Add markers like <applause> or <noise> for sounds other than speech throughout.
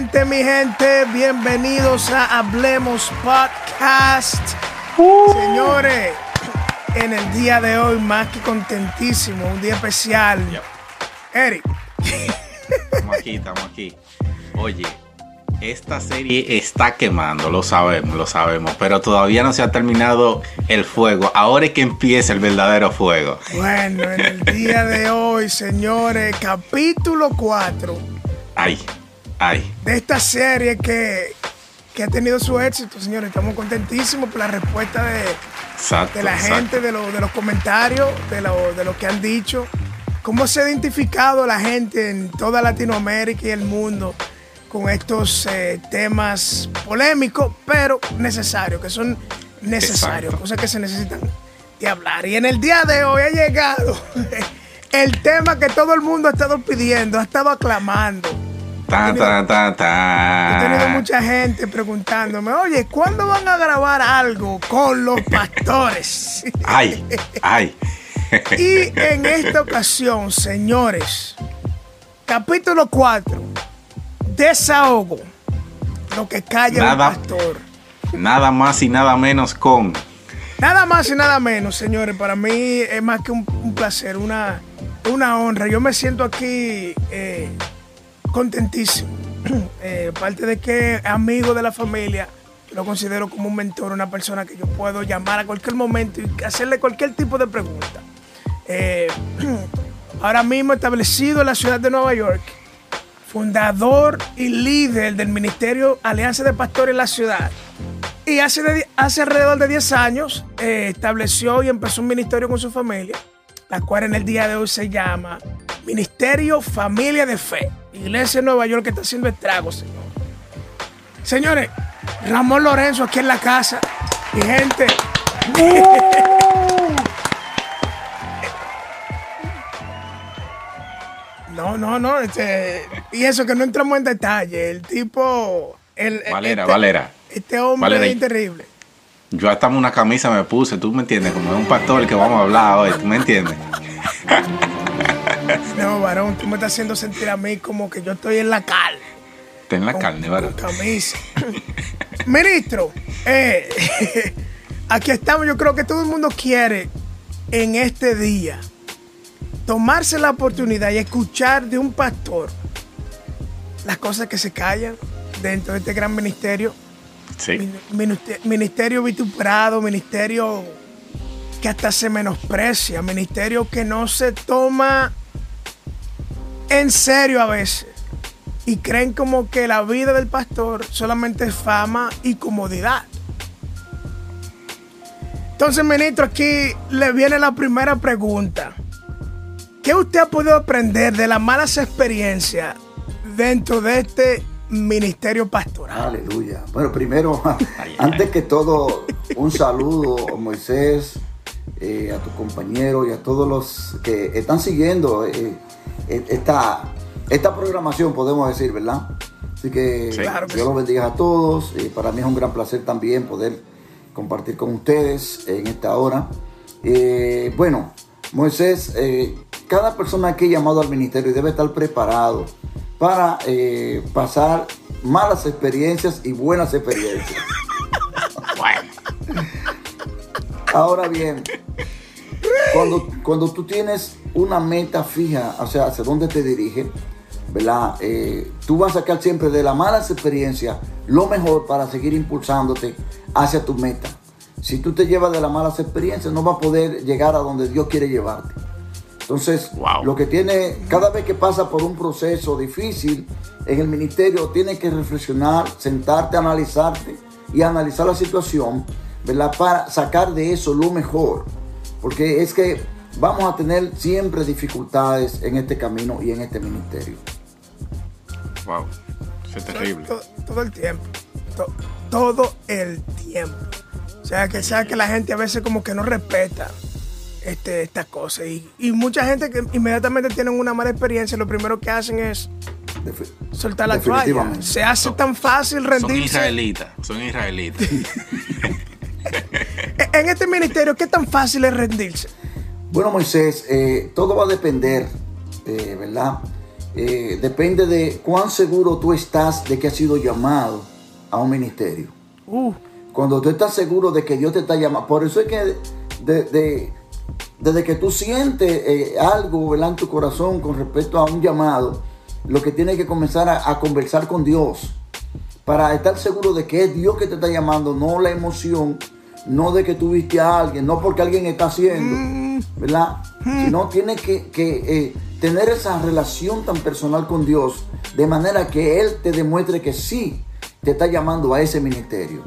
Gente, mi gente, bienvenidos a Hablemos Podcast. Señores, en el día de hoy, más que contentísimo, un día especial. Eric, Estamos aquí, estamos aquí. Oye, esta serie está quemando, lo sabemos, lo sabemos, pero todavía no se ha terminado el fuego. Ahora es que empieza el verdadero fuego. bueno, en el día de hoy, señores, capítulo 4 Ay, de esta serie que, que ha tenido su éxito, señores. Estamos contentísimos por la respuesta de, Exacto, de la exacto. gente, de, lo- de los comentarios, de lo, de lo que han dicho, cómo se ha identificado la gente en toda Latinoamérica y el mundo con estos eh, temas polémicos, pero necesarios, que son necesarios, Exacto. cosas que se necesitan de hablar. Y en el día de hoy ha llegado <laughs> el tema que todo el mundo ha estado pidiendo, ha estado aclamando. He tenido mucha gente preguntándome, oye, ¿cuándo van a grabar algo con los pastores? <laughs> Ay, ay. Y en esta ocasión, señores, capítulo 4, desahogo, lo que calla Nada. un pastor. Nada más y nada menos con. Nada más y nada menos, señores, para mí es más que un, un placer, una, una honra. Yo me siento aquí eh, contentísimo. <clears throat> Eh, aparte de que amigo de la familia, lo considero como un mentor, una persona que yo puedo llamar a cualquier momento y hacerle cualquier tipo de pregunta. Eh, <clears throat> ahora mismo establecido en la ciudad de Nueva York, fundador y líder del Ministerio Alianza de Pastores en la ciudad. Y hace, hace alrededor de 10 años eh, estableció y empezó un ministerio con su familia, la cual en el día de hoy se llama Ministerio Familia de Fe. Iglesia de Nueva York que está haciendo estragos, señor. Señores, Ramón Lorenzo aquí en la casa. Y gente. <laughs> No, no, no. Este, y eso que no entramos en detalle. El tipo. El, Valera, este- Valera. Este hombre Valera, es terrible. Yo hasta una camisa me puse, tú me entiendes, como es un pastor que vamos a hablar hoy, tú me entiendes. <laughs> No, varón, tú me estás haciendo sentir a mí como que yo estoy en la carne. Ten la con- carne, con camisa. <laughs> Ministro, eh, <laughs> aquí estamos. Yo creo que todo el mundo quiere en este día tomarse la oportunidad y escuchar de un pastor las cosas que se callan dentro de este gran ministerio. Sí. Ministe- Ministerio vituperado, ministerio que hasta se menosprecia, ministerio que no se toma en serio a veces. Y creen como que la vida del pastor solamente es fama y comodidad. Entonces, ministro, aquí le viene la primera pregunta. ¿Qué usted ha podido aprender de las malas experiencias dentro de este ministerio pastoral? Aleluya. Bueno, primero, <laughs> antes que todo, un saludo, Moisés, eh, a tu compañero y a todos los que están siguiendo eh, esta, esta programación, podemos decir, ¿verdad? Así que Sí. Claro que Dios sí. los bendiga a todos. Eh, para mí es un gran placer también poder compartir con ustedes en esta hora. Eh, bueno, Moisés, eh, cada persona aquí llamado al ministerio debe estar preparado para eh, pasar malas experiencias y buenas experiencias. <laughs> Bueno, Ahora bien, cuando, cuando tú tienes una meta fija, o sea, hacia dónde te dirige, ¿verdad? Eh, tú vas a sacar siempre de las malas experiencias lo mejor para seguir impulsándote hacia tu meta. Si tú te llevas de las malas experiencias, no vas a poder llegar a donde Dios quiere llevarte. Entonces, Wow. lo que tiene, cada vez que pasa por un proceso difícil en el ministerio, tienes que reflexionar, sentarte, analizarte y analizar la situación ¿verdad? Para sacar de eso lo mejor. Porque es que vamos a tener siempre dificultades en este camino y en este ministerio. Wow, es terrible. Todo, el tiempo. todo el tiempo. O sea, que sea que la gente a veces como que no respeta este, estas cosas. Y, mucha gente que inmediatamente tienen una mala experiencia, lo primero que hacen es soltar la toalla. Se hace tan fácil rendirse. Son israelitas, son israelitas. <laughs> <laughs> en este ministerio, ¿qué tan fácil es rendirse? Bueno, Moisés, eh, todo va a depender, eh, ¿verdad? Eh, depende de cuán seguro tú estás de que has sido llamado a un ministerio. Uh. Cuando tú estás seguro de que Dios te está llamando, por eso es que de, desde que tú sientes algo en tu corazón con respecto a un llamado, lo que tienes que comenzar a, conversar con Dios para estar seguro de que es Dios que te está llamando, no la emoción, no de que tú viste a alguien, no porque alguien está haciendo. Mm. ¿verdad? Sino tiene que, eh, tener esa relación tan personal con Dios, de manera que Él te demuestre que sí te está llamando a ese ministerio.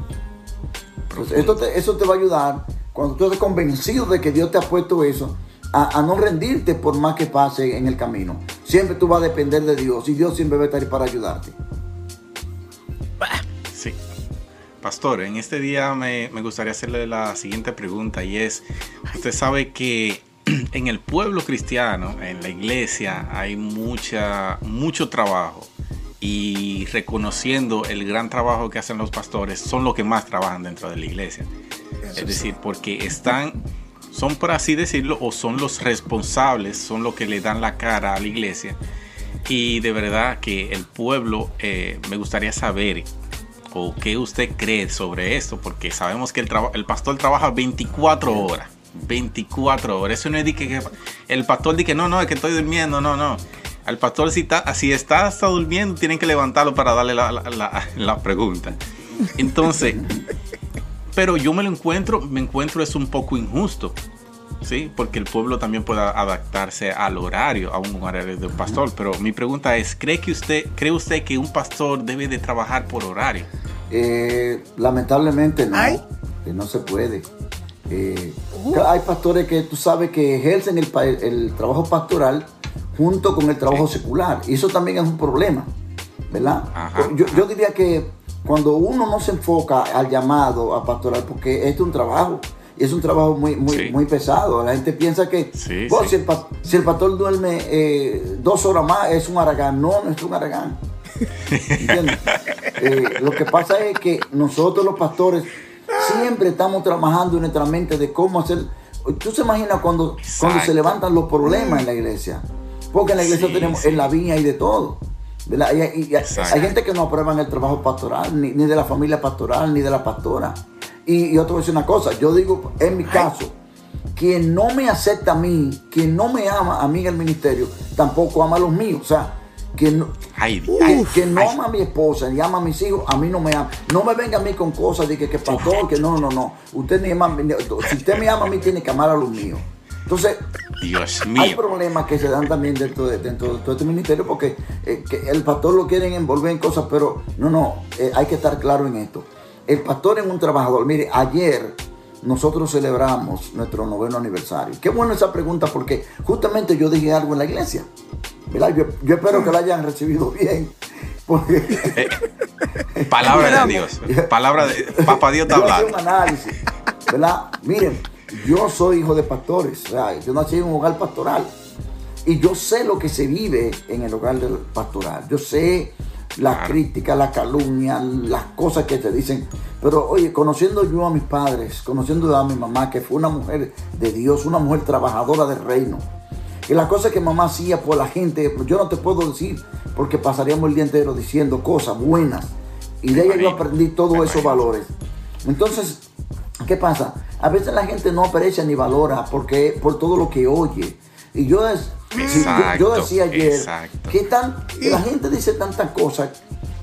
esto eso te va a ayudar cuando tú estés convencido de que Dios te ha puesto eso, a, no rendirte por más que pase en el camino. Siempre tú vas a depender de Dios y Dios siempre va a estar ahí para ayudarte. Pastor, en este día me, gustaría hacerle la siguiente pregunta y es, usted sabe que <clears throat> en el pueblo cristiano, en la iglesia, hay mucha, mucho trabajo y reconociendo el gran trabajo que hacen los pastores, son los que más trabajan dentro de la iglesia. Es decir, porque están, son por así decirlo, o son los responsables, son los que le dan la cara a la iglesia. Y de verdad que el pueblo, eh, me gustaría saber o qué usted cree sobre esto, porque sabemos que el, el pastor trabaja 24 horas. 24 horas. Eso no es de que, el pastor dice que no, no, es que estoy durmiendo, no, no. Al pastor si está, si está hasta durmiendo, tienen que levantarlo para darle la, la, <laughs> pregunta. Entonces, <laughs> pero yo me lo encuentro, me encuentro es un poco injusto. ¿Sí? Porque el pueblo también puede adaptarse al horario, a un horario de un pastor. Pero mi pregunta es, ¿cree, que usted, ¿cree usted que un pastor debe de trabajar por horario? Eh, lamentablemente no, no se puede. Eh, uh. Hay pastores que tú sabes que ejercen el, el trabajo pastoral junto con el trabajo secular. Y eso también es un problema, ¿verdad? yo, diría que cuando uno no se enfoca al llamado a pastoral, porque este es un trabajo, es un trabajo muy, muy, muy pesado. La gente piensa que si, el, pastor duerme eh, dos horas más es un aragán. No, no es un aragán. <laughs> Eh, lo que pasa es que nosotros los pastores siempre estamos trabajando en nuestra mente de cómo hacer. Tú se imaginas cuando, cuando se levantan los problemas en la iglesia. Porque en la iglesia tenemos en la viña y de todo. Y, hay gente que no aprueban el trabajo pastoral, ni, de la familia pastoral, ni de la pastora. Y, y otro decir una cosa, yo digo, en mi caso, quien no me acepta a mí, quien no me ama a mí en el ministerio, tampoco ama a los míos. O sea, que no, no ama a mi esposa ni ama a mis hijos, a mí no me ama. No me venga a mí con cosas de que, que pastor, que no, no, no. Usted ni ama, si usted me ama a mí, tiene que amar a los míos. Entonces, hay problemas que se dan también dentro de, dentro de todo este ministerio porque eh, el pastor lo quieren envolver en cosas, pero no, no, eh, hay que estar claro en esto. El pastor es un trabajador. Mire, ayer nosotros celebramos nuestro noveno aniversario. Qué bueno esa pregunta porque justamente yo dije algo en la iglesia. Yo, espero que lo hayan recibido bien. Eh, palabra de Dios. <laughs> Palabra de Papá Dios te habla. un análisis. ¿verdad? Miren, yo soy hijo de pastores. yo nací en un hogar pastoral. Y yo sé lo que se vive en el hogar del pastoral. Yo sé la crítica, la calumnia, las cosas que te dicen. Pero oye, conociendo yo a mis padres, conociendo a mi mamá, que fue una mujer de Dios, una mujer trabajadora del reino. Y las cosas que mamá hacía por la gente, pues, yo no te puedo decir, porque pasaríamos el día entero diciendo cosas buenas. Y de ella yo aprendí todos esos valores. Entonces, ¿qué pasa? A veces la gente no aprecia ni valora porque por todo lo que oye. Y yo, es, yo, decía ayer que, tan, la gente dice tantas cosas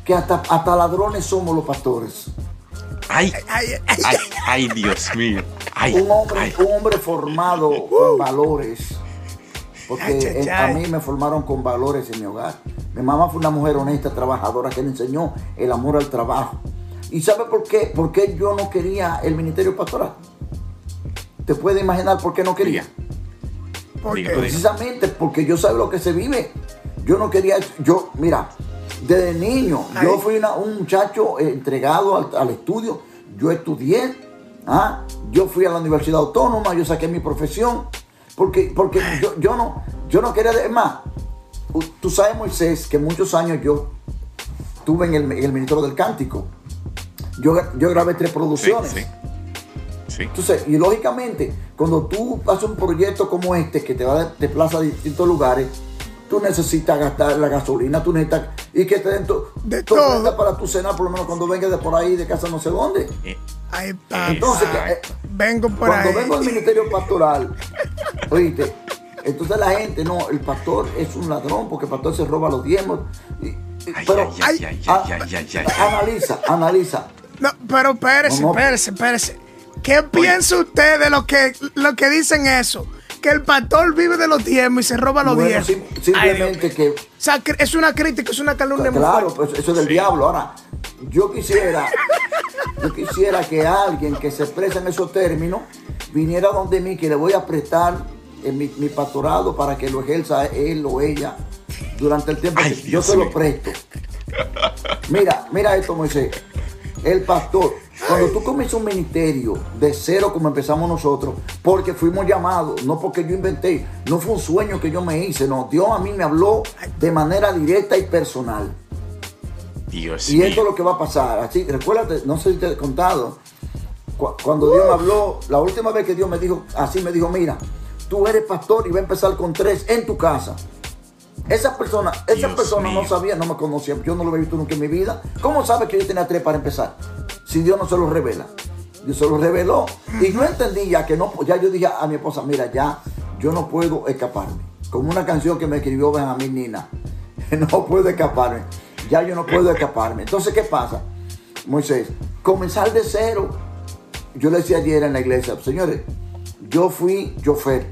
que hasta, hasta ladrones somos los pastores. Ay, ay, ay, ay Dios mío. un, hombre, un hombre formado con valores porque a mí me formaron con valores en mi hogar. Mi mamá fue una mujer honesta, trabajadora, que le enseñó el amor al trabajo. ¿Y sabe por qué? ¿Por qué yo no quería el ministerio pastoral? ¿Te puedes imaginar por qué no quería? ¿Por qué? Precisamente porque yo sé lo que se vive. Yo no quería, yo, mira, desde niño, yo fui una- un muchacho entregado al, al estudio. Yo estudié, ¿ah? yo fui a la Universidad Autónoma, yo saqué mi profesión. Porque, porque yo, yo no, yo no quería, es más, tú sabes, Moisés, que muchos años yo estuve en el, en el Ministerio del Cántico. Yo, yo grabé tres Sí, producciones. sí. Sí. Entonces, y lógicamente, cuando tú haces un proyecto como este que te va de, de plaza a distintos lugares, tú necesitas gastar la gasolina, tú necesitas y que te den tu, De tu todo. para tu cena, por lo menos cuando vengas de por ahí, de casa no sé dónde. Eh, Ahí está. Entonces, Exacto. eh, Vengo por cuando ahí. vengo al ministerio pastoral, oíste, entonces la gente, no, el pastor es un ladrón porque el pastor se roba los diezmos. y- y- Ay, pero ay, ay, ay, ah, ay, ay, ay, ay. analiza, analiza. No, pero espérese, No, no. espérese, espérese. ¿Qué piensa usted de lo que, lo que dicen eso? Que el pastor vive de los diezmos y se roba los Bueno, diezmos. sim- simplemente que O sea, es una crítica, es una calumnia Claro, pues eso es del Sí. diablo. Ahora, yo quisiera, yo <laughs> quisiera que alguien que se expresa en esos términos viniera donde mí, que le voy a prestar en mi, mi pastorado para que lo ejerza él o ella durante el tiempo Ay, que yo se lo presto. Mira, mira esto, Moisés. El pastor, cuando tú comienzas un ministerio de cero como empezamos nosotros, porque fuimos llamados, no porque yo inventé, no fue un sueño que yo me hice, no, Dios a mí me habló de manera directa y personal. Dios Y esto es lo que va a pasar. Así, recuérdate, no sé si te he contado, cu- cuando Dios me habló, la última vez que Dios me dijo, así me dijo, mira, tú eres pastor y va a empezar con tres en tu casa. Esa persona, esa Dios persona no sabía, no me conocía, yo no lo había visto nunca en mi vida. ¿Cómo sabe que yo tenía tres para empezar? Si Dios no se lo revela. Dios se lo reveló. Y yo entendí ya que no, ya yo dije a mi esposa, mira, ya yo no puedo escaparme. Como una canción que me escribió Benjamín Nina. <laughs> No puedo escaparme. Ya yo no puedo escaparme. Entonces, ¿qué pasa? Moisés, comenzar de cero. Yo le decía ayer en la iglesia, señores, yo fui chofer.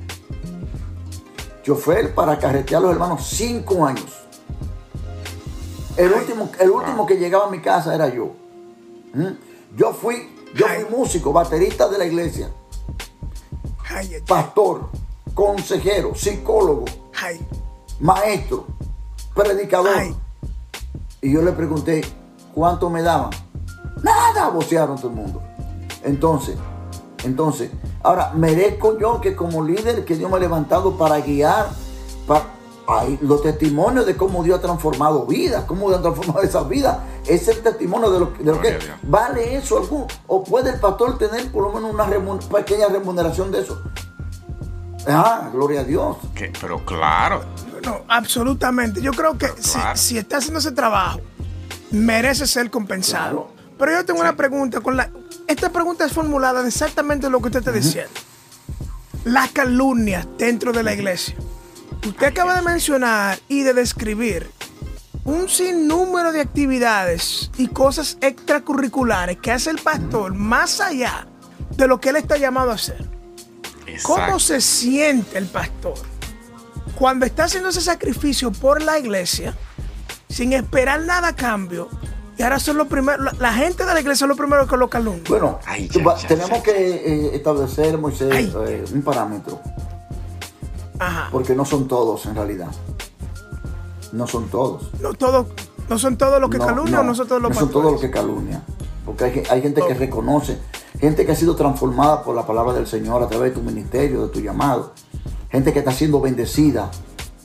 Chofer para carretear a los hermanos cinco años. El último, el último que llegaba a mi casa era yo. ¿Mm? Yo fui, yo fui músico, baterista de la iglesia, pastor, consejero, psicólogo, maestro, predicador. Y yo le pregunté, ¿cuánto me daban? Nada, vocearon todo el mundo. Entonces, entonces, ahora, merezco yo que como líder que Dios me ha levantado para guiar, para, ay, los testimonios de cómo Dios ha transformado vidas, cómo Dios ha transformado esas vidas, es el testimonio de lo, de lo que vale eso algún, o puede el pastor tener por lo menos una remun- pequeña remuneración de eso. Ah, gloria a Dios. Que- Pero claro. No, absolutamente. Yo creo que si, claro. si está haciendo ese trabajo, merece ser compensado. Claro. Pero yo tengo una pregunta. con la Esta pregunta es formulada de exactamente lo que usted está diciendo. Las calumnias dentro de la iglesia. Usted acaba de mencionar y de describir un sinnúmero de actividades y cosas extracurriculares que hace el pastor más allá de lo que él está llamado a hacer. ¿Cómo se siente el pastor cuando está haciendo ese sacrificio por la iglesia sin esperar nada a cambio? Y ahora son los primeros, la, gente de la iglesia son los primeros que lo calumnian. Bueno, Ay, tú ya, va- ya, tenemos ya, que eh, establecer, Moisés, Ay. eh, un parámetro, Ajá. porque no son todos en realidad. No son todos. No, todos, no son todos los que no, calumnian o no son todos los no son todos los que calumnian. Porque hay, hay gente que reconoce, gente que ha sido transformada por la palabra del Señor a través de tu ministerio, de tu llamado. Gente que está siendo bendecida,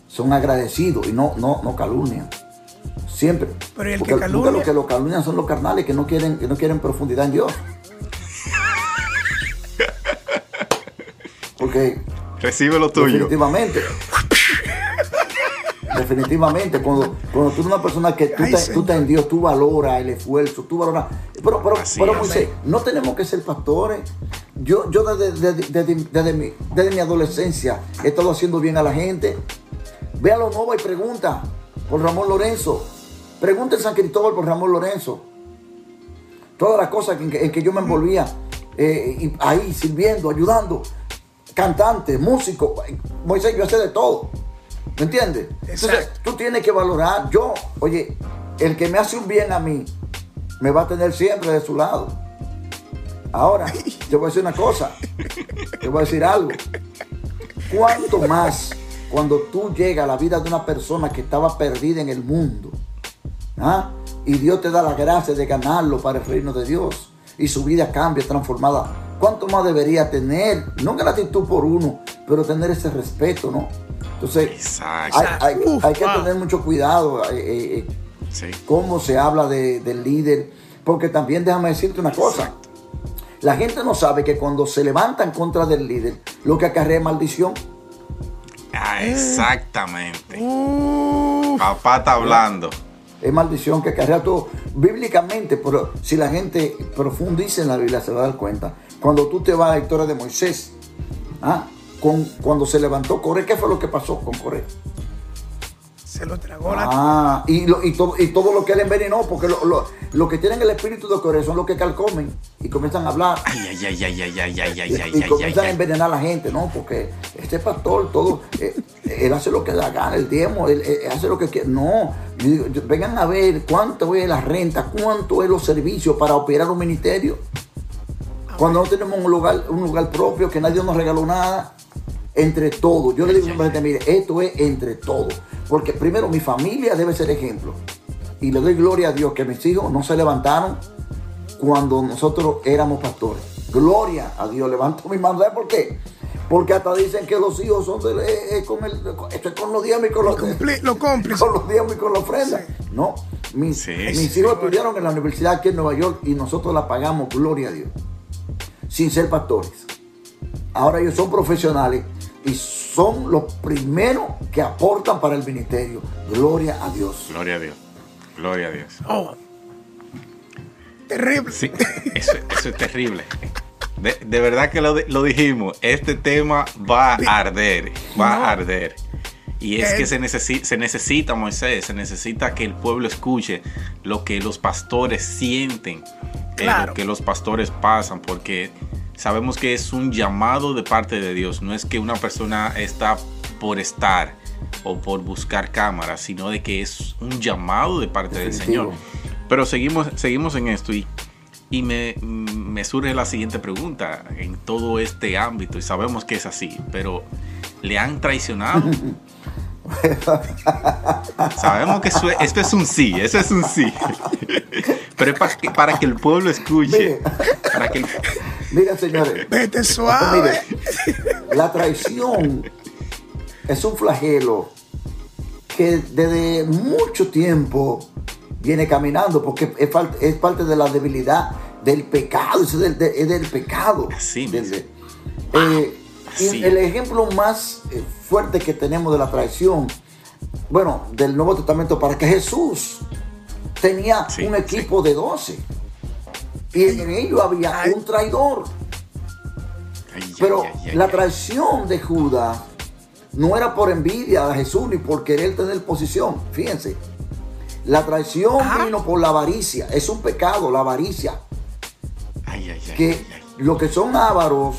son agradecidos y no, no, no calumnian. Siempre. Pero ¿y el que porque, porque calumnia? los que lo calumnian son los carnales que no quieren, que no quieren profundidad en Dios. <laughs> Porque Recibe lo tuyo. Definitivamente. Definitivamente, cuando, cuando tú eres una persona que tú, Ay, tú en Dios, tú valoras el esfuerzo, tú valoras. Pero, pero, Así pero. Moisés, no tenemos que ser pastores. Yo, yo desde, desde- desde- desde mi, desde mi adolescencia he estado haciendo bien a la gente. Ve a lo nuevo y pregunta por Ramón Lorenzo. Pregunta en San Cristóbal por Ramón Lorenzo. Todas las cosas en que, en que yo me envolvía eh, y ahí sirviendo, ayudando. Cantante, músico. Moisés, yo hacía de todo. ¿Me entiendes? Entonces, tú tienes que valorar. Yo, oye, el que me hace un bien a mí, me va a tener siempre de su lado. Ahora, te voy a decir una cosa, te voy a decir algo. ¿Cuánto más cuando tú llegas a la vida de una persona que estaba perdida en el mundo? ¿ah? Y Dios te da la gracia de ganarlo para el reino de Dios. Y su vida cambia, transformada. ¿Cuánto más debería tener? No gratitud por uno, pero tener ese respeto, ¿no? Entonces, hay, que tener mucho cuidado eh, eh, eh cómo se habla del líder, porque también déjame decirte una cosa. La gente no sabe que cuando se levantan contra del líder, lo que acarrea es maldición. Ah, exactamente. Papá está hablando. Es maldición que acarrea todo. Bíblicamente, pero si la gente profundiza en la Biblia, se va a dar cuenta. Cuando tú te vas a la historia de Moisés, ¿ah? con, cuando se levantó Coré, ¿qué fue lo que pasó con Coré? Se lo tragó ah, la. Ah, y, lo, y, y, todo lo que él envenenó, porque lo, lo, lo que tienen el espíritu de Coré son los que calcomen y comienzan a hablar. Ay, ay, ay, ay, ay, ay, ay, ay. Y, y comienzan a envenenar a la gente, ¿no? Porque este pastor, todo, eh, él hace lo que le gana, el diezmo, él, él, hace lo que quiere. No, yo, yo, vengan a ver cuánto es la renta, cuánto es los servicios para operar un ministerio. Ah, cuando no tenemos un lugar, un lugar propio, que nadie nos regaló nada, entre todos. Yo le digo a la gente, mire, esto es entre todos. Porque primero mi familia debe ser ejemplo. Y le doy gloria a Dios que mis hijos no se levantaron cuando nosotros éramos pastores. Gloria a Dios. Levanto mi mano. ¿Sabes por qué? Porque hasta dicen que los hijos son de, eh, eh, con, el, con los diezmos y con los, lo Con los diezmos y con la ofrenda. No, mis, mis hijos estudiaron en la universidad aquí en Nueva York y nosotros la pagamos, gloria a Dios, sin ser pastores. Ahora ellos son profesionales y son los primeros que aportan para el ministerio. Gloria a Dios. Gloria a Dios. Gloria a Dios. Oh. Terrible. Sí, eso, es terrible. De, verdad que lo, dijimos. Este tema va a arder. Va a arder. Y es que se, necesita, se necesita, Moisés, se necesita que el pueblo escuche lo que los pastores sienten, eh, lo que los pastores pasan, porque sabemos que es un llamado de parte de Dios. No es que una persona está por estar o por buscar cámaras, sino de que es un llamado de parte del Señor. Pero seguimos, seguimos en esto y, y me, me, surge la siguiente pregunta en todo este ámbito, y sabemos que es así, pero ¿le han traicionado? <laughs> Sabemos que esto es un sí, eso es un sí. <laughs> Pero es para que, para que el pueblo escuche. para que Mira, señores. Vete suave. la traición es un flagelo que desde mucho tiempo viene caminando porque es, es parte de la debilidad del pecado, es del, del pecado. Así eh, el ejemplo más eh, fuerte que tenemos de la traición, bueno, del Nuevo Testamento, para que Jesús tenía un equipo de doce. Y en ello había un traidor. Pero la traición de Judas no era por envidia a Jesús ni por querer tener posición. Fíjense. La traición vino por la avaricia. Es un pecado, la avaricia. que los que son ávaros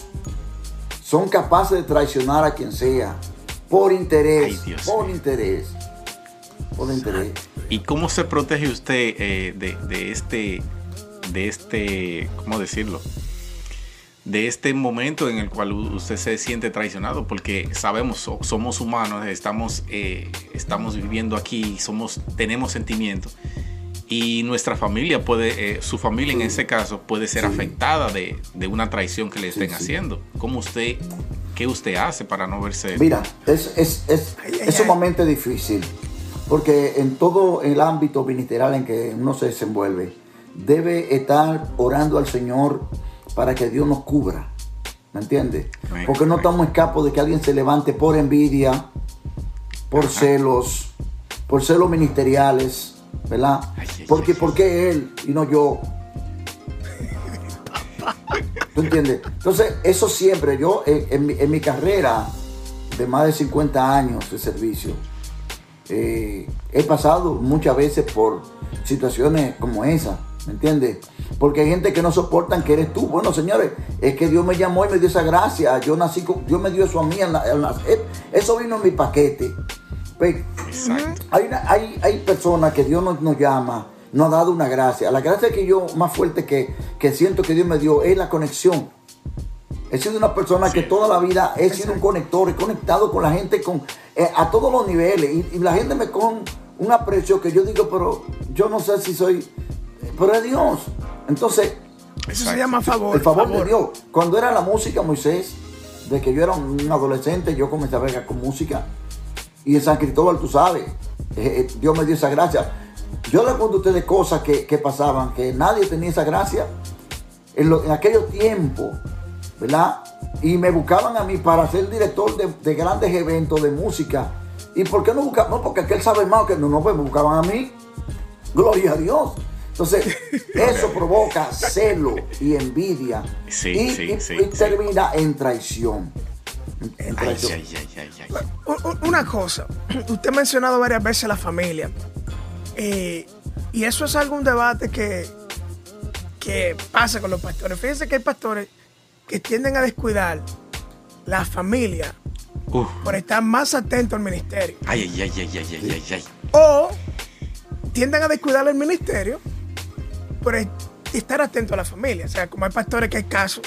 son capaces de traicionar a quien sea. Por interés. por interés. Por interés. ¿Y cómo se protege usted eh, de, de este de este, ¿cómo decirlo? De este momento en el cual usted se siente traicionado, porque sabemos, somos humanos, estamos, eh, estamos viviendo aquí, somos, tenemos sentimientos y nuestra familia puede, eh, su familia en ese caso puede ser afectada de, una traición que le estén haciendo. ¿Cómo usted, qué usted hace para no verse? Mira, es, es, es, es sumamente difícil, porque en todo el ámbito ministerial en que uno se desenvuelve, debe estar orando al Señor para que Dios nos cubra. ¿Me entiendes? Porque no estamos escapos de que alguien se levante por envidia, por celos, por celos ministeriales, ¿verdad? Porque ¿por qué él y no yo? ¿Tú entiendes? Entonces, eso siempre, yo en, mi, carrera de más de 50 años de servicio, eh, he pasado muchas veces por situaciones como esa. ¿Me entiendes? Porque hay gente que no soportan que eres tú. Bueno, señores, es que Dios me llamó y me dio esa gracia. Yo nací con, Dios me dio eso a mí. eso vino en mi paquete. Pues, hay, hay, hay, personas que Dios nos, llama nos ha dado una gracia. La gracia que yo más fuerte que, que siento que Dios me dio es la conexión. He sido una persona que toda la vida he sido un conector, he conectado con la gente con, eh, a todos los niveles. Y, la gente me con un aprecio que yo digo, pero yo no sé si soy, pero es Dios. Entonces, eso se llama favor. El favor, de Dios. Cuando era la música, Moisés, de que yo era un adolescente, yo comencé a ver con música. Y en San Cristóbal, tú sabes, eh, eh, Dios me dio esa gracia. Yo le cuento a ustedes cosas que, pasaban, que nadie tenía esa gracia en, en aquellos tiempos, ¿verdad? Y me buscaban a mí para ser director de, grandes eventos de música. ¿Y por qué no buscaban? No, porque aquel sabe más que no, no, pues me buscaban a mí. Gloria a Dios. Entonces, <laughs> eso provoca celo y envidia. y, termina en traición. Una cosa, <clears throat> usted ha mencionado varias veces la familia. Eh, y eso es algún debate que, que pasa con los pastores. Fíjense que hay pastores que tienden a descuidar la familia por estar más atentos al ministerio. Ay, ay, ay, ay, ay, ay, ay. O tienden a descuidar el ministerio por estar atento a la familia. O sea, como hay pastores que hay casos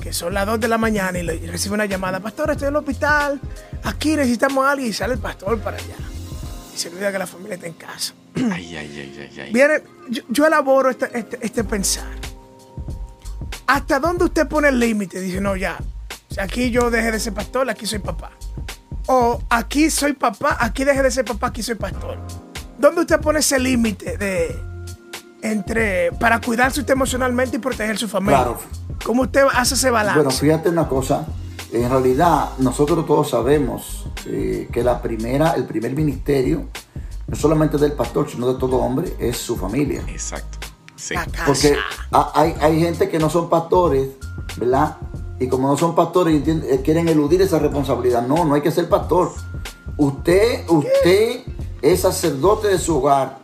que son las 2 de la mañana y, recibe una llamada, pastor, estoy en el hospital, aquí necesitamos a alguien y sale el pastor para allá. Y se olvida que la familia está en casa. <clears throat> Ay, ay, ay, ay, Viene, yo, elaboro este, este, este, pensar. ¿Hasta dónde usted pone el límite? Dice, no, ya, aquí yo dejé de ser pastor, aquí soy papá. O aquí soy papá, aquí dejé de ser papá, aquí soy pastor. ¿Dónde usted pone ese límite de, entre para cuidarse usted emocionalmente y proteger su familia. Claro. ¿Cómo usted hace ese balance? Bueno, fíjate una cosa. En realidad, nosotros todos sabemos eh, que la primera, el primer ministerio, no solamente del pastor, sino de todo hombre, es su familia. Exacto. Sí. Porque hay, hay gente que no son pastores, ¿verdad? Y como no son pastores, eh, quieren eludir esa responsabilidad. No, no hay que ser pastor. Usted, usted es sacerdote de su hogar.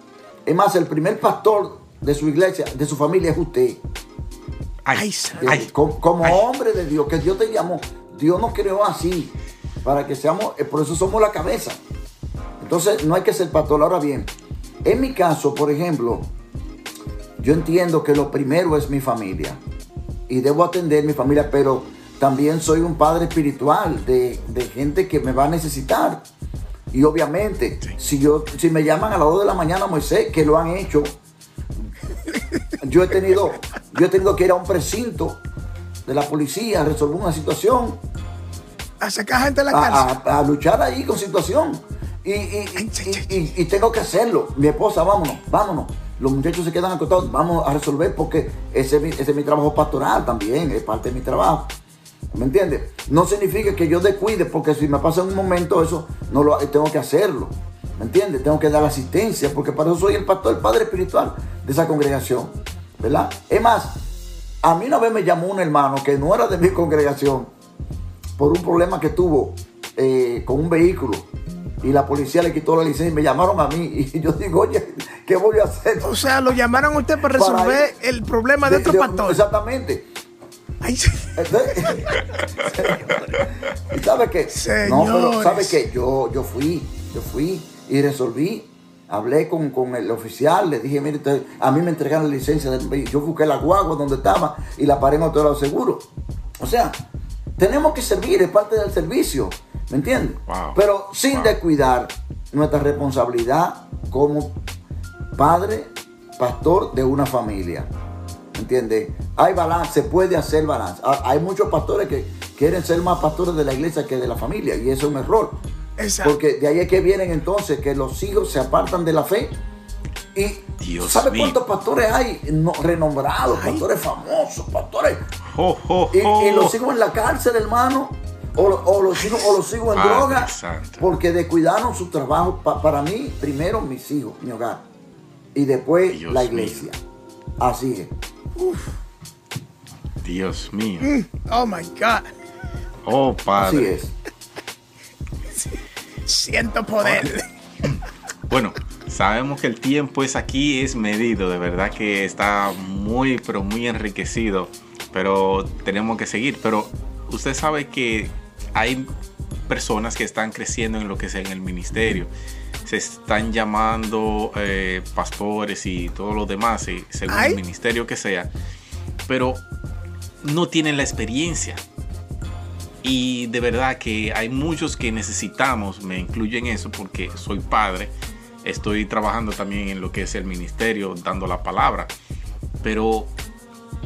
Es más, el primer pastor de su iglesia, de su familia es usted. Ay, como, hombre de Dios, que Dios te llamó. Dios nos creó así, para que seamos, eh, por eso somos la cabeza. Entonces no hay que ser pastor. Ahora bien, en mi caso, por ejemplo, yo entiendo que lo primero es mi familia. Y debo atender mi familia, pero también soy un padre espiritual de, gente que me va a necesitar. Y obviamente, si, yo, si me llaman a las 2 de la mañana, Moisés, que lo han hecho, yo he tenido, yo he tenido que ir a un precinto de la policía a resolver una situación. A sacar gente de la cárcel. A, luchar ahí con situación. Y, tengo que hacerlo. Mi esposa, vámonos, vámonos. Los muchachos se quedan acostados, vamos a resolver porque ese, ese es mi trabajo pastoral también, es parte de mi trabajo. ¿Me entiendes? No significa que yo descuide, porque si me pasa en un momento eso, no lo tengo que hacerlo. ¿Me entiendes? Tengo que dar asistencia, porque para eso soy el pastor, el padre espiritual de esa congregación. ¿Verdad? Es más, a mí una vez me llamó un hermano que no era de mi congregación por un problema que tuvo eh, con un vehículo y la policía le quitó la licencia y me llamaron a mí <laughs> y yo digo, oye, ¿qué voy a hacer? O sea, lo llamaron a usted para resolver el problema de, otro pastor. Exactamente. Ay, <laughs> ¿Y sabe qué? No, pero ¿sabe qué? Yo, yo fui, yo fui y resolví. Hablé con, el oficial, le dije, mire, a mí me entregaron la licencia, del, yo busqué la guagua donde estaba y la paré en otro lado seguro. O sea, tenemos que servir, es parte del servicio, ¿me entiendes? Pero sin descuidar nuestra responsabilidad como padre, pastor de una familia. ¿Me entiendes? Hay balance, se puede hacer balance. Ah, hay muchos pastores que quieren ser más pastores de la iglesia que de la familia y eso es un error. Porque de ahí es que vienen entonces que los hijos se apartan de la fe. Y ¿sabe cuántos pastores hay renombrados, pastores famosos, pastores? Y, los sigo en la cárcel, hermano. O, los sigo, o los sigo en droga. Porque descuidaron su trabajo. para mí, primero mis hijos, mi hogar. Y después la iglesia. Así es. Dios mío. Mm, oh my God. Oh, padre. Así es. Siento poder. Bueno, sabemos que el tiempo es aquí, es medido, de verdad que está muy, pero muy enriquecido, pero tenemos que seguir. Pero usted sabe que hay personas que están creciendo en lo que sea en el ministerio. se están llamando eh, pastores y todo lo demás, y según el ministerio que sea, pero no tienen la experiencia. Y de verdad que hay muchos que necesitamos, me incluyo en eso porque soy padre, estoy trabajando también en lo que es el ministerio, dando la palabra. Pero,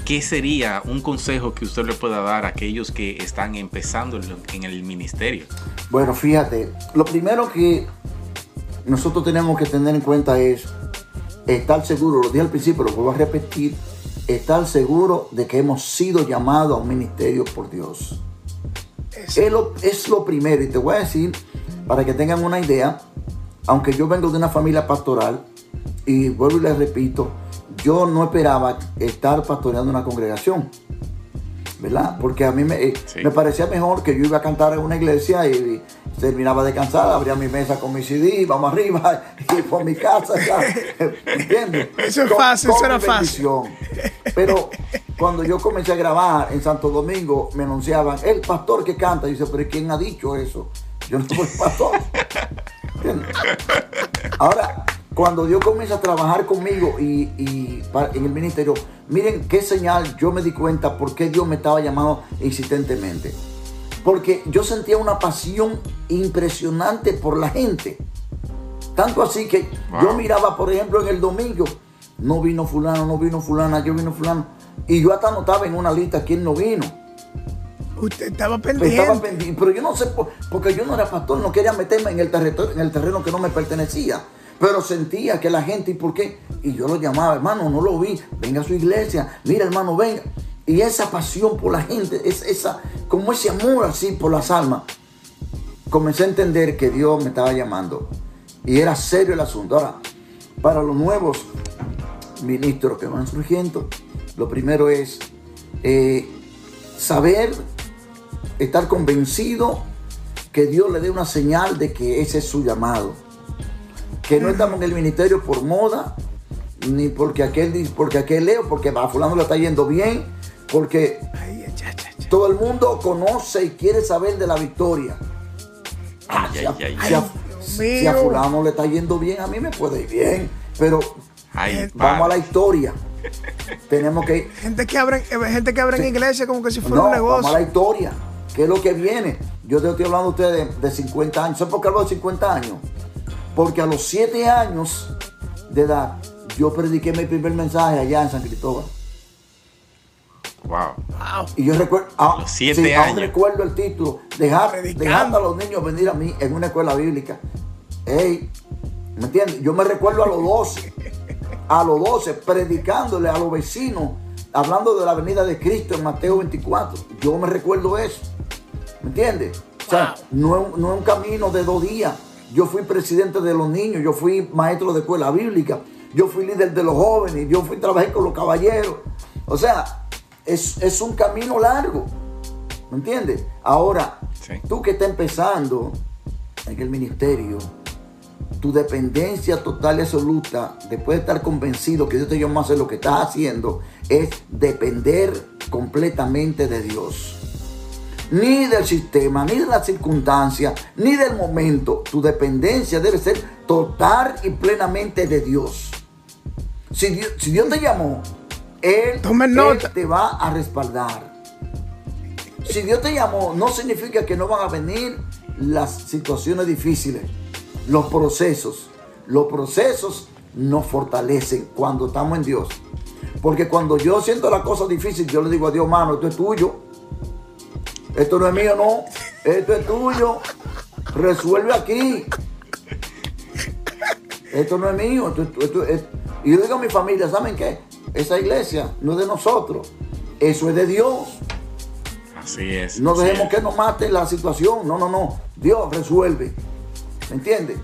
¿qué sería un consejo que usted le pueda dar a aquellos que están empezando en el ministerio? Bueno, fíjate, lo primero que nosotros tenemos que tener en cuenta es estar seguro, lo dije al principio, lo vuelvo a repetir, estar seguro de que hemos sido llamados a un ministerio por Dios. Es lo, es lo primero, y te voy a decir, para que tengan una idea, aunque yo vengo de una familia pastoral, y vuelvo y les repito, yo no esperaba estar pastoreando una congregación. ¿verdad? Porque a mí me, eh, me, parecía mejor que yo iba a cantar en una iglesia y, terminaba de cansar, abría mi mesa con mi CD, vamos arriba <laughs> y por mi casa, <laughs> ¿entiendes? Eso es fácil, eso era fácil. Pero cuando yo comencé a grabar en Santo Domingo, me anunciaban, el pastor que canta, y dice, pero ¿quién ha dicho eso? Yo no soy pastor. Ahora, cuando Dios comienza a trabajar conmigo y, en el ministerio, miren qué señal yo me di cuenta por qué Dios me estaba llamando insistentemente. Porque yo sentía una pasión impresionante por la gente. Tanto así que yo miraba, por ejemplo, en el domingo, no vino fulano, no vino fulana, yo vino fulano. Y yo hasta notaba en una lista quién no vino. Usted estaba pendiente. Estaba pendiente. Pero yo no sé, porque yo no era pastor, no quería meterme en el, en el terreno que no me pertenecía. Pero sentía que la gente, ¿y por qué? Y yo lo llamaba, hermano, no lo vi, venga a su iglesia, mira hermano, venga. Y esa pasión por la gente, es esa, como ese amor así por las almas, comencé a entender que Dios me estaba llamando. Y era serio el asunto. Ahora, para los nuevos ministros que van surgiendo, lo primero es eh, saber, estar convencido que Dios le dé una señal de que ese es su llamado. Que no estamos en el ministerio por moda, ni porque aquel, porque aquel leo, porque a fulano le está yendo bien, porque todo el mundo conoce y quiere saber de la victoria. si, a, fulano le está yendo bien, a mí me puede ir bien, pero vamos a la historia. Tenemos que gente que abre gente que abre en iglesia como que si fuera un negocio. Vamos a la historia. ¿Qué es lo que viene? Yo te estoy hablando a ustedes de, 50 años. ¿Sabes por qué hablo de 50 años? Porque a los siete años de edad, yo prediqué mi primer mensaje allá en San Cristóbal. Wow. Y yo recuerdo, ah, los siete años. recuerdo el título, dejar, dejando a los niños venir a mí en una escuela bíblica. Ey, ¿me entiendes? Yo me recuerdo a los 12, a los 12, predicándole a los vecinos, hablando de la venida de Cristo en Mateo 24. Yo me recuerdo eso. ¿Me entiendes? O sea, no, no es un camino de dos días yo fui presidente de los niños, yo fui maestro de escuela bíblica, yo fui líder de los jóvenes, yo fui trabajé con los caballeros. O sea, es, un camino largo. ¿Me entiendes? Ahora, tú que estás empezando en el ministerio, tu dependencia total y absoluta, después de estar convencido que Dios te llama a hacer lo que estás haciendo, es depender completamente de Dios ni del sistema, ni de las circunstancias, ni del momento. Tu dependencia debe ser total y plenamente de Dios. Si Dios, te llamó, Él, te va a respaldar. Si Dios te llamó, no significa que no van a venir las situaciones difíciles, los procesos. Los procesos nos fortalecen cuando estamos en Dios. Porque cuando yo siento la cosa difícil, yo le digo a Dios, mano, esto es tuyo. Esto no es mío, no. Esto es tuyo. Resuelve aquí. Esto no es mío. Y yo digo a mi familia, ¿saben qué? Esa iglesia no es de nosotros. Eso es de Dios. Así es. No dejemos que nos mate la situación. No, no, no. Dios resuelve. ¿Me entiendes?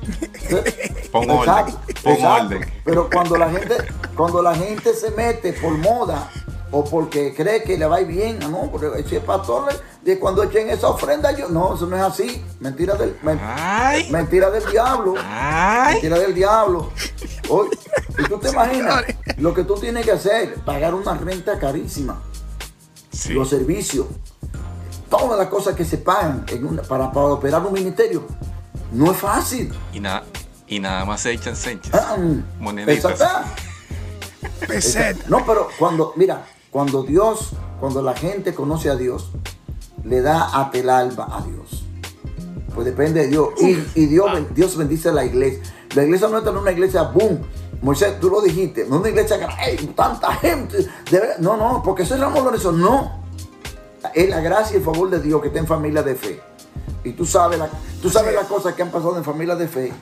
<laughs> Pongo orden. orden. Pero cuando la gente, cuando la gente se mete por moda o porque cree que le va bien, no, porque ese pastor de cuando echen esa ofrenda, yo no, eso no es así, mentira del, mentira del diablo, mentira del diablo. Oye, ¿y tú te <laughs> imaginas lo que tú tienes que hacer? Pagar una renta carísima, los servicios, todas las cosas que se pagan para, para operar un ministerio, no es fácil. Y nada Y nada más se echan senchas. Ah, Moneditas. exacto. <laughs> Peseta. No, pero cuando, mira, cuando Dios, cuando la gente conoce a Dios, le da hasta el alma a Dios. Pues depende de Dios. Y, y Dios, ben- Dios bendice a la iglesia. La iglesia no es una iglesia boom. Moisés, tú lo dijiste, no es una iglesia que hay tanta gente. no, no, porque eso es Ramón Lorenzo. No. Es la gracia y el favor de Dios que está en familia de fe. Y tú sabes, la, tú sabes las cosas que han pasado en familias de fe,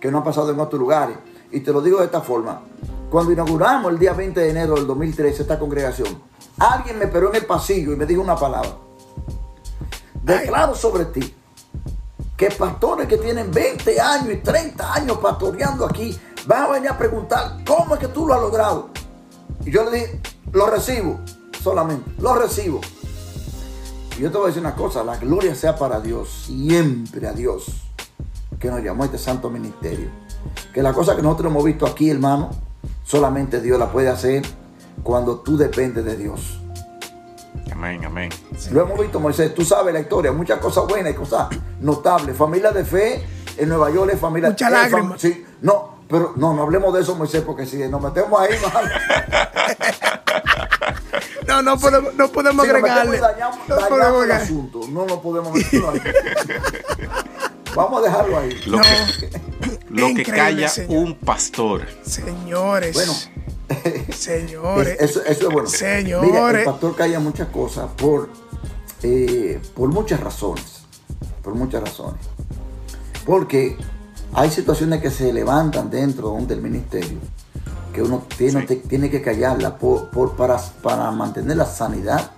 que no han pasado en otros lugares. Y te lo digo de esta forma. Cuando inauguramos el día 20 de enero del 2013 esta congregación, alguien me paró en el pasillo y me dijo una palabra. Declaro sobre ti que pastores que tienen 20 años y 30 años pastoreando aquí van a venir a preguntar cómo es que tú lo has logrado. Y yo le dije, lo recibo solamente, lo recibo. Y yo te voy a decir una cosa, la gloria sea para Dios, siempre a Dios, que nos llamó a este santo ministerio. Que la cosa que nosotros hemos visto aquí, hermano, solamente Dios la puede hacer cuando tú dependes de Dios. Amén, amén. Lo hemos visto, Moisés, tú sabes la historia, muchas cosas buenas y cosas notables. Familia de fe en Nueva York es familia Muchas fam- lágrimas. Sí, no, pero no, no hablemos de eso, Moisés, porque si nos metemos ahí, <laughs> mal, No, no podemos, no podemos agregarle. No dañamos podemos el asunto. No nos podemos. <laughs> Vamos a dejarlo ahí. Lo No. que, lo que calla señor. un pastor. Señores. Bueno. Señores. Es- eso, eso es bueno. Señores. Mira, el pastor calla muchas cosas por, eh, por muchas razones. Por muchas razones. Porque hay situaciones que se levantan dentro del ministerio que uno tiene, Sí. te- tiene que callarla por, por- para, para mantener la sanidad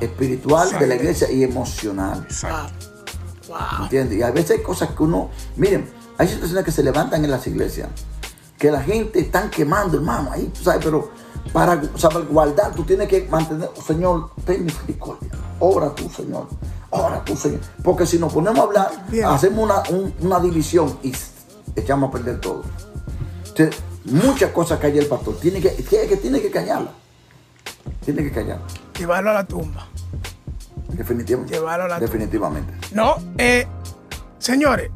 espiritual de la iglesia y emocional. Exacto. Wow. ¿Entiendes? Y a veces hay cosas que uno. Miren, hay situaciones que se levantan en las iglesias. Que la gente están quemando, hermano, ahí, tú sabes, pero para guardar, tú tienes que mantener, oh, Señor, ten misericordia. Ora tú, Señor. Ora tú, Señor. Porque si nos ponemos a hablar, Bien. hacemos una, un- una división y echamos a perder todo. Entonces, muchas cosas calla el pastor. Tiene que, tiene que, tiene que callarla. Tiene que callarla. Llevarlo a la tumba. Definitivamente. Llevarlo a la Definitivamente. No, eh, señores,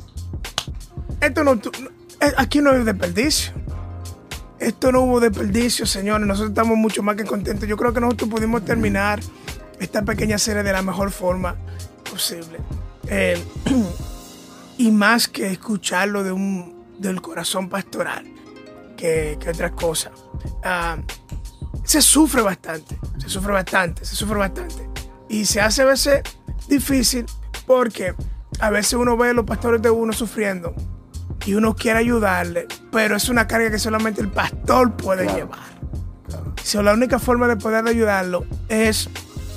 esto no- eh, aquí no hay desperdicio. Esto no hubo desperdicio, señores. Nosotros estamos mucho más que contentos. Yo creo que nosotros pudimos terminar esta pequeña serie de la mejor forma posible. Eh, <clears throat> y más que escucharlo de un, del corazón pastoral que, que otras cosas. Ah, se sufre bastante, se sufre bastante, se sufre bastante. Y se hace a veces difícil porque a veces uno ve a los pastores de uno sufriendo y uno quiere ayudarle, pero es una carga que solamente el pastor puede Claro. llevar. Claro. So, la única forma de poder ayudarlo es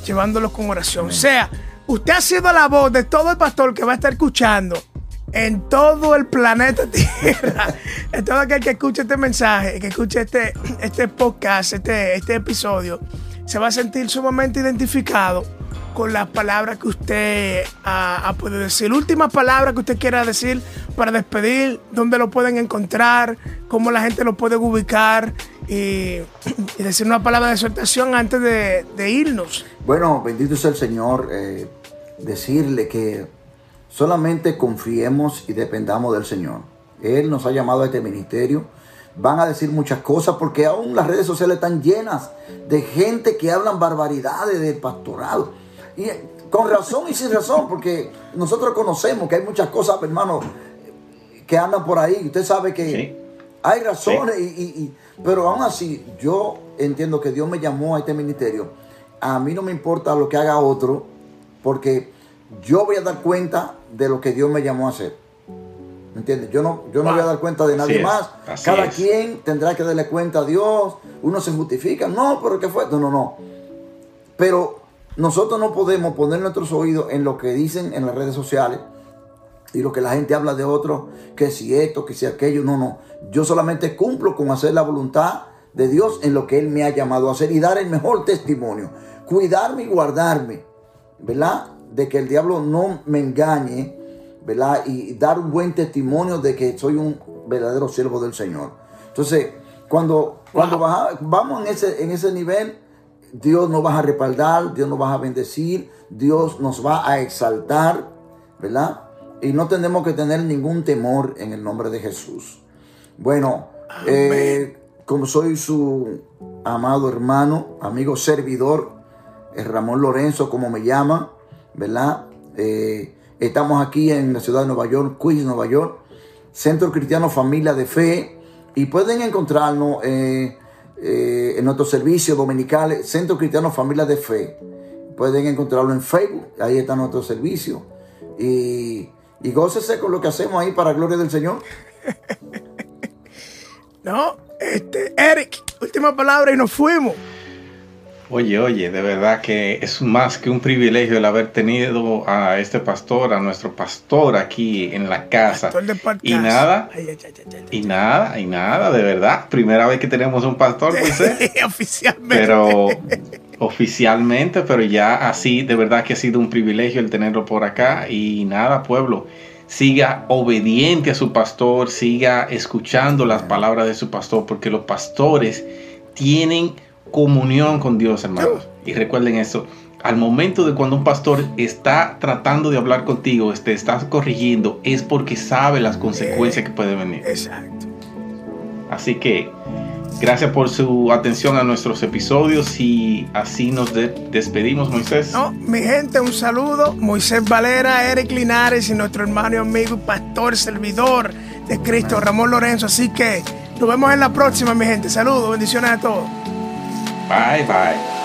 llevándolo con oración. O sea, usted ha sido la voz de todo el pastor que va a estar escuchando en todo el planeta Tierra. <laughs> en todo aquel que escuche este mensaje, que escuche este, este podcast, este, este episodio, se va a sentir sumamente identificado con las palabras que usted ha, ha podido decir. Últimas palabras que usted quiera decir para despedir, dónde lo pueden encontrar, cómo la gente lo puede ubicar y, decir una palabra de exhortación antes de, de irnos. Bueno, bendito sea el Señor. eh, decirle que solamente confiemos y dependamos del Señor. Él nos ha llamado a este ministerio. Van a decir muchas cosas porque aún las redes sociales están llenas de gente que hablan barbaridades del pastorado. Y eh, con razón y sin razón, porque nosotros conocemos que hay muchas cosas, hermano, que andan por ahí. Usted sabe que Sí. hay razones, y, y- y- pero aún así, yo entiendo que Dios me llamó a este ministerio. A mí no me importa lo que haga otro, porque yo voy a dar cuenta de lo que Dios me llamó a hacer. ¿Me entiendes? Yo no, yo no voy a dar cuenta de nadie es, más. Cada es. quien tendrá que darle cuenta a Dios. Uno se justifica. No, pero ¿qué fue? No, no, no. Pero nosotros no podemos poner nuestros oídos en lo que dicen en las redes sociales y lo que la gente habla de otros, que si esto, que si aquello. No, no. Yo solamente cumplo con hacer la voluntad de Dios en lo que Él me ha llamado a hacer y dar el mejor testimonio. Cuidarme y guardarme, ¿verdad? De que el diablo no me engañe, ¿verdad? Y dar un buen testimonio de que soy un verdadero siervo del Señor. Entonces, cuando, cuando baja- vamos en ese, en ese nivel, Dios nos va a respaldar, Dios nos va a bendecir, Dios nos va a exaltar, ¿verdad? y no tenemos que tener ningún temor en el nombre de Jesús. Bueno, eh, como soy su amado hermano, amigo servidor, eh, Ramón Lorenzo, como me llama, ¿verdad? Eh, estamos aquí en la ciudad de Nueva York, Queens, Nueva York, Centro Cristiano Familia de Fe, y pueden encontrarnos en nuestro servicio dominical, Centro Cristiano Familia de Fe. Pueden encontrarlo en Facebook, ahí está nuestro servicio. Y, y gócese con lo que hacemos ahí para gloria del Señor. <laughs> no, este, Eric, última palabra y nos fuimos. Oye, oye, de verdad que es más que un privilegio el haber tenido a este pastor, a nuestro pastor aquí en la casa. y nada, y nada, y nada, de verdad. Primera vez que tenemos un pastor, pues, <laughs> oficialmente. Pero oficialmente, pero ya así, de verdad que ha sido un privilegio el tenerlo por acá. Y nada, pueblo, siga obediente a su pastor, siga escuchando las palabras de su pastor, porque los pastores tienen comunión con Dios, hermanos. Y recuerden eso. Al momento de cuando un pastor está tratando de hablar contigo, te está corrigiendo, es porque sabe las consecuencias que pueden venir. Exacto. Así que gracias por su atención a nuestros episodios y así nos despedimos, Moisés. No, mi gente, un saludo. Moisés Valera, Eric Linares y nuestro hermano y amigo pastor, servidor de Cristo, Ramón Lorenzo. Así que nos vemos en la próxima, mi gente. Saludos, bendiciones a todos. Bye bye.